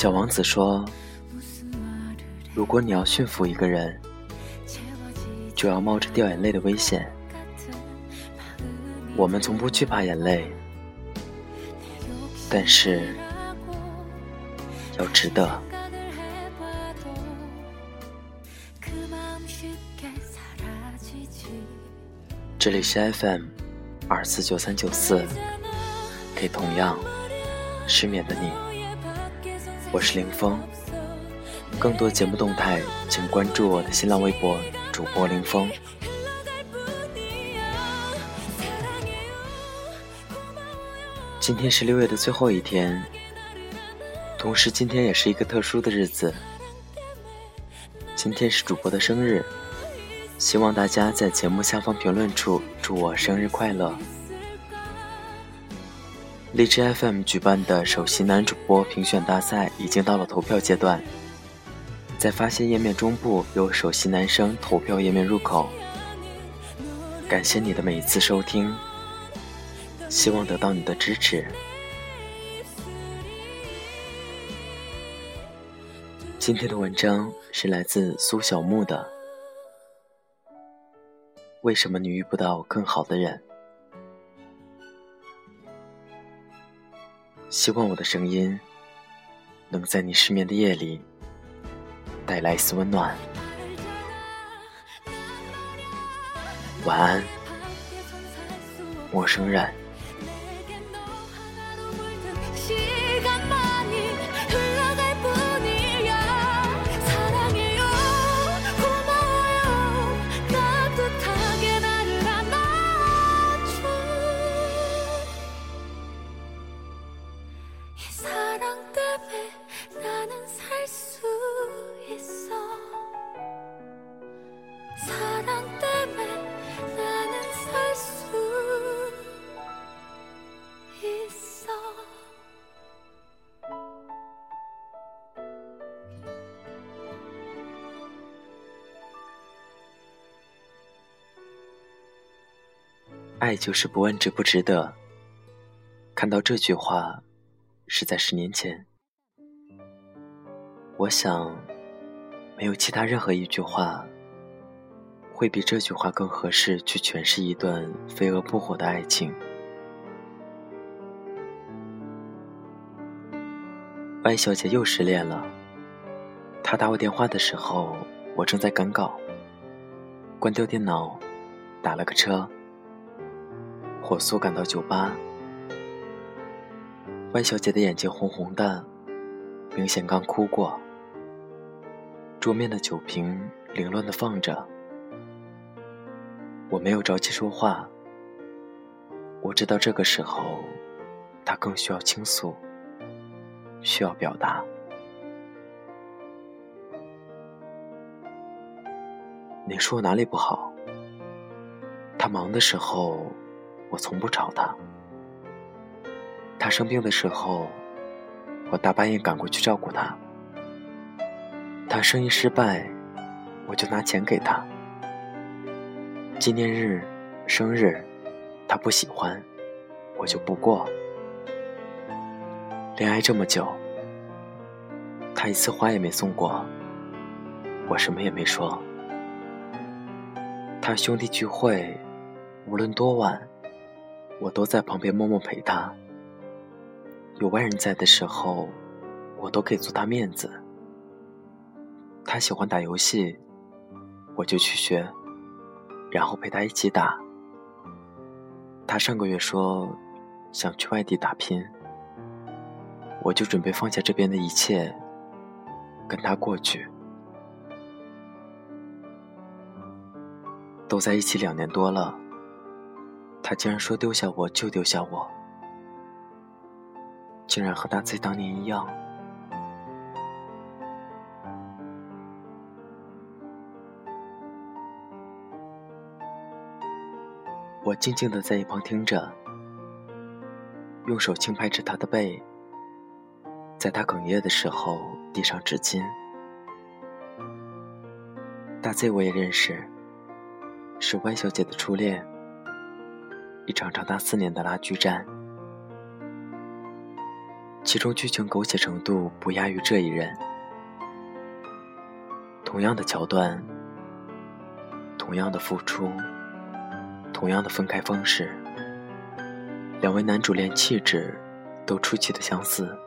小王子说如果你要驯服一个人，就要冒着掉眼泪的危险。我们从不惧怕眼泪，但是要值得。”这里是 FM 二四九三九四，给同样失眠的你，我是林峰。更多节目动态，请关注我的新浪微博主播林峰。今天是六月的最后一天，同时今天也是一个特殊的日子，今天是主播的生日。希望大家在节目下方评论处祝我生日快乐。荔枝 FM 举办的首席男主播评选大赛已经到了投票阶段，在发现页面中部有首席男生投票页面入口。感谢你的每一次收听，希望得到你的支持。今天的文章是来自苏小木的。为什么你遇不到更好的人？希望我的声音能在你失眠的夜里带来一丝温暖。晚安，陌生人。爱就是不问值不值得。看到这句话，是在十年前。我想，没有其他任何一句话，会比这句话更合适去诠释一段飞蛾扑火的爱情。Y 小姐又失恋了。她打我电话的时候，我正在赶稿。关掉电脑，打了个车，火速赶到酒吧。万小姐的眼睛红红的，明显刚哭过。桌面的酒瓶凌乱的放着，我没有着急说话。我知道这个时候，她更需要倾诉。需要表达。你说我哪里不好？他忙的时候，我从不吵他；他生病的时候，我大半夜赶过去照顾他；他生意失败，我就拿钱给他；纪念日、生日，他不喜欢，我就不过。恋爱这么久，他一次花也没送过，我什么也没说。他兄弟聚会，无论多晚，我都在旁边默默陪他。有外人在的时候，我都给足他面子。他喜欢打游戏，我就去学，然后陪他一起打。他上个月说想去外地打拼。我就准备放下这边的一切，跟他过去。都在一起两年多了，他竟然说丢下我就丢下我，竟然和他在当年一样。我静静的在一旁听着，用手轻拍着他的背。在他哽咽的时候，递上纸巾。大 Z 我也认识，是 Y 小姐的初恋，一场长达四年的拉锯战。其中剧情狗血程度不亚于这一人。同样的桥段，同样的付出，同样的分开方式，两位男主连气质都出奇的相似。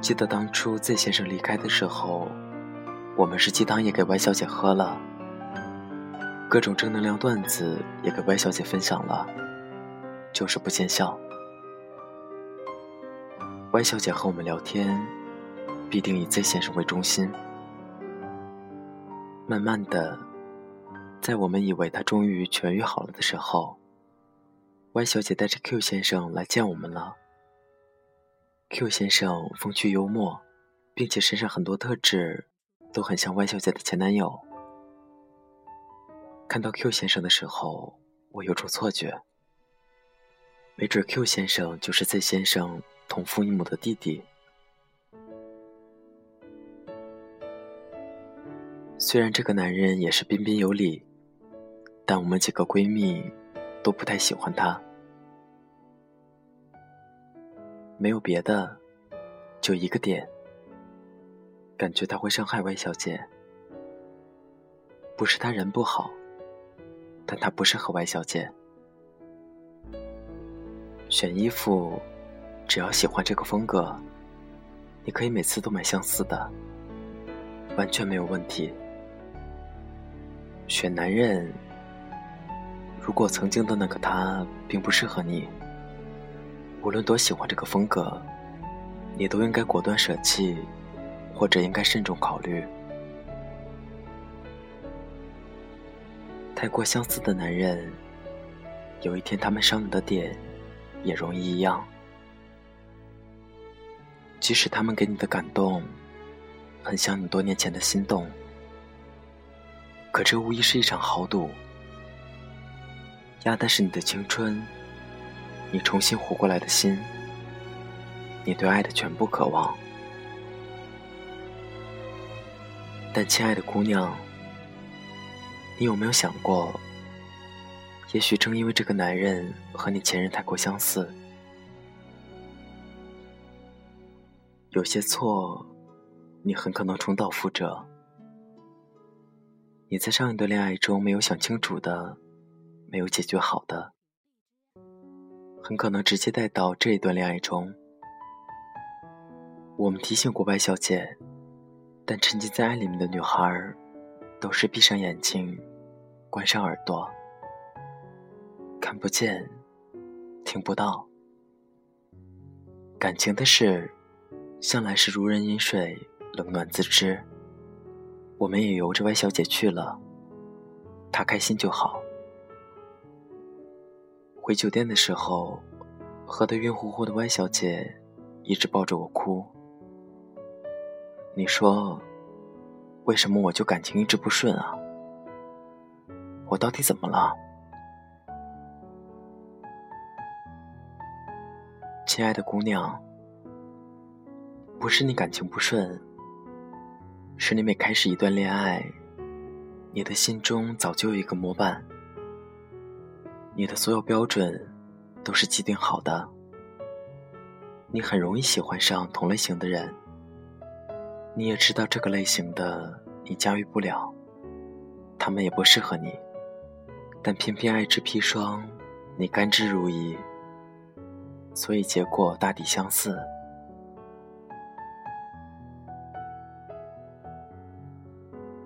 记得当初 Z 先生离开的时候，我们是鸡汤也给 Y 小姐喝了。各种正能量段子也给 Y 小姐分享了，就是不见效。Y 小姐和我们聊天，必定以 Z 先生为中心。慢慢的，在我们以为他终于痊愈好了的时候，Y 小姐带着 Q 先生来见我们了。Q 先生风趣幽默，并且身上很多特质都很像 Y 小姐的前男友。看到 Q 先生的时候，我有种错觉，没准 Q 先生就是 Z 先生同父异母的弟弟。虽然这个男人也是彬彬有礼，但我们几个闺蜜都不太喜欢他。没有别的，就一个点，感觉他会伤害 Y 小姐。不是他人不好。但他不适合 Y 小姐。选衣服，只要喜欢这个风格，你可以每次都买相似的，完全没有问题。选男人，如果曾经的那个他并不适合你，无论多喜欢这个风格，你都应该果断舍弃，或者应该慎重考虑。太过相似的男人，有一天他们伤你的点也容易一样。即使他们给你的感动很像你多年前的心动，可这无疑是一场豪赌，压的是你的青春，你重新活过来的心，你对爱的全部渴望。但亲爱的姑娘。你有没有想过，也许正因为这个男人和你前任太过相似，有些错，你很可能重蹈覆辙。你在上一段恋爱中没有想清楚的，没有解决好的，很可能直接带到这一段恋爱中。我们提醒过白小姐，但沉浸在爱里面的女孩。总是闭上眼睛，关上耳朵，看不见，听不到。感情的事，向来是如人饮水，冷暖自知。我们也由着 Y 小姐去了，她开心就好。回酒店的时候，喝得晕乎乎的 Y 小姐一直抱着我哭。你说。为什么我就感情一直不顺啊？我到底怎么了？亲爱的姑娘，不是你感情不顺，是你每开始一段恋爱，你的心中早就有一个模板，你的所有标准都是既定好的，你很容易喜欢上同类型的人。你也知道这个类型的你驾驭不了，他们也不适合你，但偏偏爱之砒霜，你甘之如饴，所以结果大抵相似。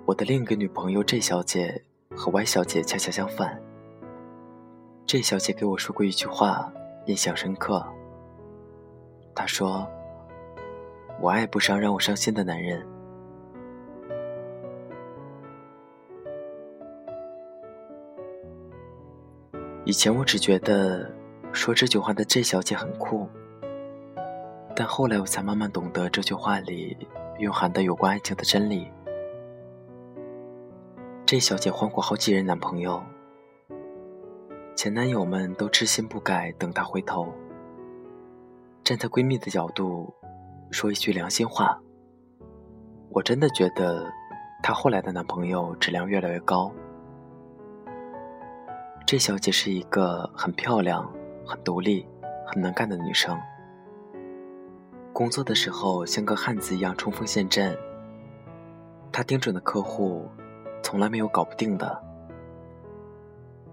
我的另一个女朋友 J 小姐和 Y 小姐恰恰相反。J 小姐给我说过一句话，印象深刻。她说。我爱不上让我伤心的男人。以前我只觉得说这句话的 J 小姐很酷，但后来我才慢慢懂得这句话里蕴含的有关爱情的真理。J 小姐换过好几任男朋友，前男友们都痴心不改，等她回头。站在闺蜜的角度。说一句良心话，我真的觉得她后来的男朋友质量越来越高。这小姐是一个很漂亮、很独立、很能干的女生。工作的时候像个汉子一样冲锋陷阵，她盯准的客户，从来没有搞不定的。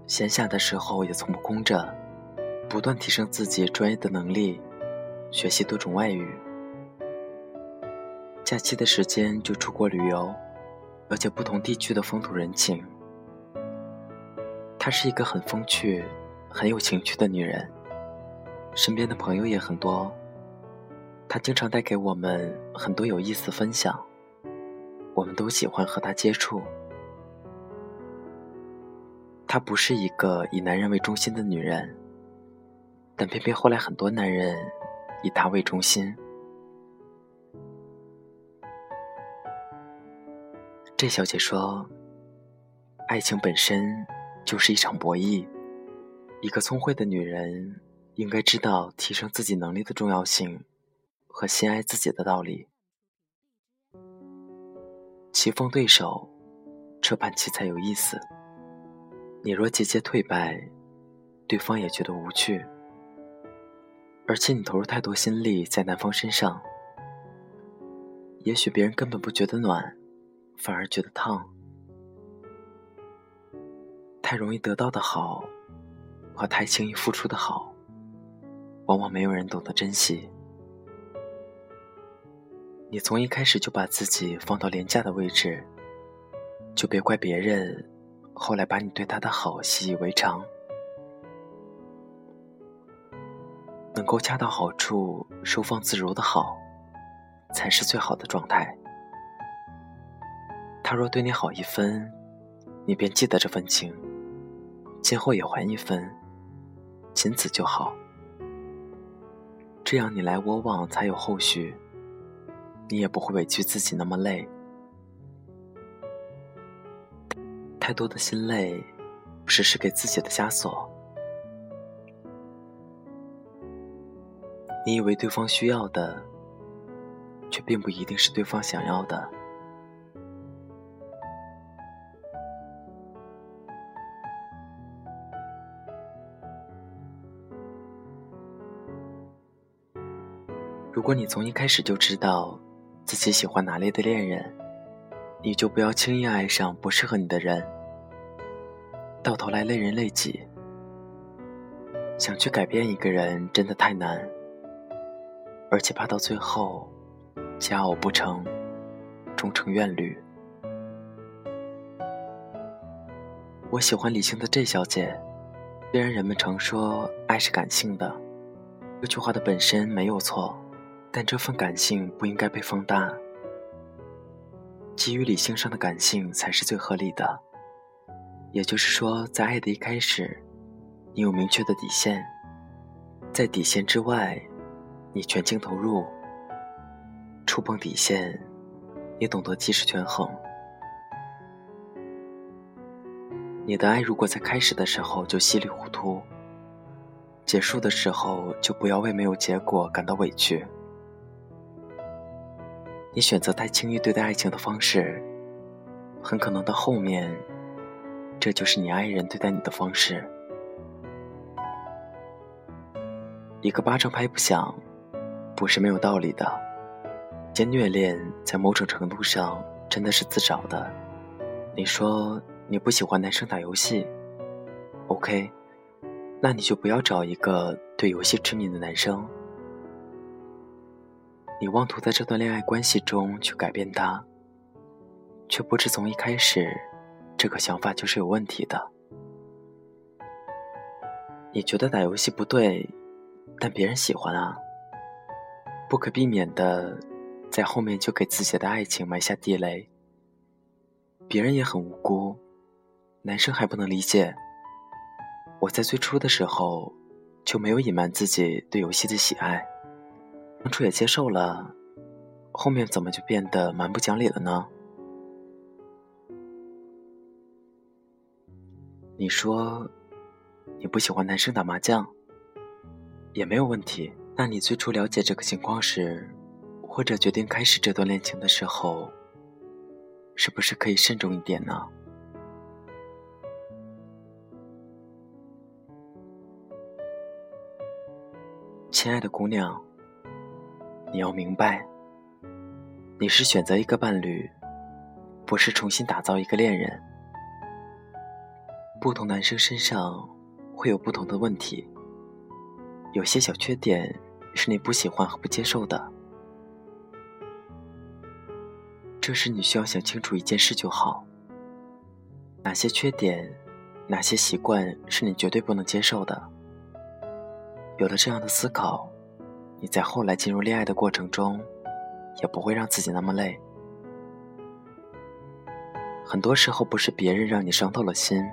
闲暇的时候也从不空着，不断提升自己专业的能力，学习多种外语。假期的时间就出国旅游，了解不同地区的风土人情。她是一个很风趣、很有情趣的女人，身边的朋友也很多。她经常带给我们很多有意思分享，我们都喜欢和她接触。她不是一个以男人为中心的女人，但偏偏后来很多男人以她为中心。这小姐说：“爱情本身就是一场博弈，一个聪慧的女人应该知道提升自己能力的重要性和先爱自己的道理。棋逢对手，这盘棋才有意思。”你若节节退败，对方也觉得无趣，而且你投入太多心力在男方身上，也许别人根本不觉得暖，反而觉得烫。太容易得到的好，和太轻易付出的好，往往没有人懂得珍惜。你从一开始就把自己放到廉价的位置，就别怪别人。后来把你对他的好习以为常，能够恰到好处、收放自如的好，才是最好的状态。他若对你好一分，你便记得这份情，今后也还一分，仅此就好。这样你来我往才有后续，你也不会委屈自己那么累。太多的心累，只是给自己的枷锁。你以为对方需要的，却并不一定是对方想要的。如果你从一开始就知道自己喜欢哪类的恋人，你就不要轻易爱上不适合你的人。到头来累人累己，想去改变一个人真的太难，而且怕到最后佳偶不成，终成怨侣。我喜欢理性的 J 小姐，虽然人们常说爱是感性的，这句话的本身没有错，但这份感性不应该被放大，基于理性上的感性才是最合理的。也就是说，在爱的一开始，你有明确的底线，在底线之外，你全情投入。触碰底线，你懂得及时权衡。你的爱如果在开始的时候就稀里糊涂，结束的时候就不要为没有结果感到委屈。你选择太轻易对待爱情的方式，很可能到后面。这就是你爱人对待你的方式。一个巴掌拍不响，不是没有道理的。些虐恋在某种程度上真的是自找的。你说你不喜欢男生打游戏，OK，那你就不要找一个对游戏痴迷的男生。你妄图在这段恋爱关系中去改变他，却不知从一开始。这个想法就是有问题的。你觉得打游戏不对，但别人喜欢啊。不可避免的，在后面就给自己的爱情埋下地雷。别人也很无辜，男生还不能理解。我在最初的时候就没有隐瞒自己对游戏的喜爱，当初也接受了，后面怎么就变得蛮不讲理了呢？你说你不喜欢男生打麻将，也没有问题。那你最初了解这个情况时，或者决定开始这段恋情的时候，是不是可以慎重一点呢？亲爱的姑娘，你要明白，你是选择一个伴侣，不是重新打造一个恋人。不同男生身上会有不同的问题，有些小缺点是你不喜欢和不接受的。这时你需要想清楚一件事就好：哪些缺点，哪些习惯是你绝对不能接受的。有了这样的思考，你在后来进入恋爱的过程中，也不会让自己那么累。很多时候不是别人让你伤透了心，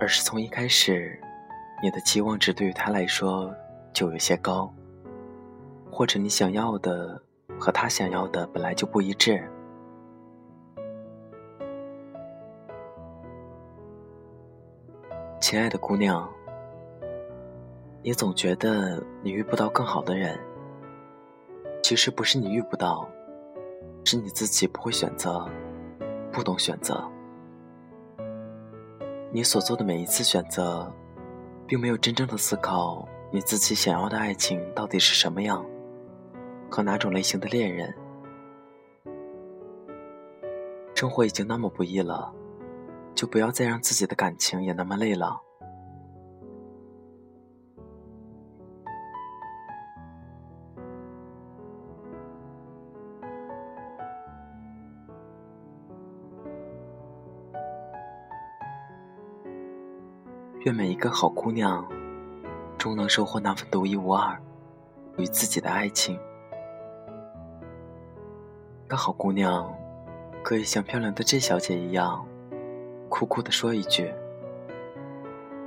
而是从一开始，你的期望值对于他来说就有些高，或者你想要的和他想要的本来就不一致。亲爱的姑娘。你总觉得你遇不到更好的人，其实不是你遇不到，是你自己不会选择，不懂选择。你所做的每一次选择，并没有真正的思考你自己想要的爱情到底是什么样，和哪种类型的恋人。生活已经那么不易了，就不要再让自己的感情也那么累了。愿每一个好姑娘，终能收获那份独一无二与自己的爱情。个好姑娘，可以像漂亮的 J 小姐一样，酷酷的说一句：“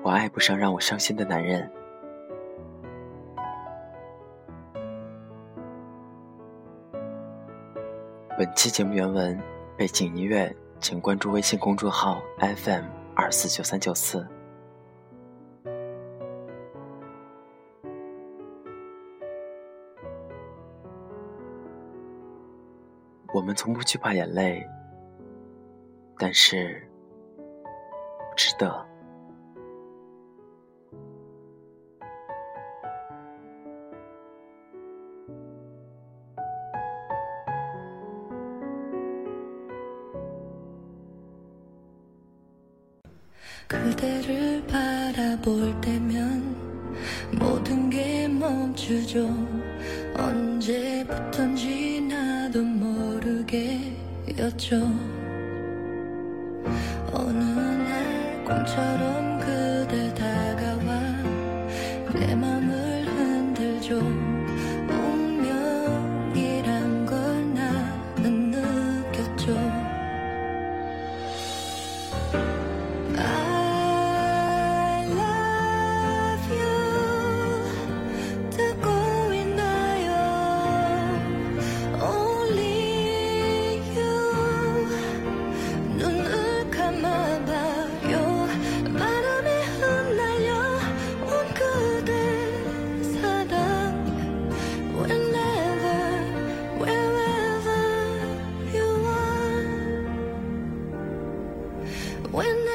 我爱不上让我伤心的男人。”本期节目原文、背景音乐，请关注微信公众号 FM 二四九三九四。我们从不惧怕眼泪，但是不值得。 였죠. 어느 날 꿈처럼 그대 다가와 내 맘을 흔들죠 when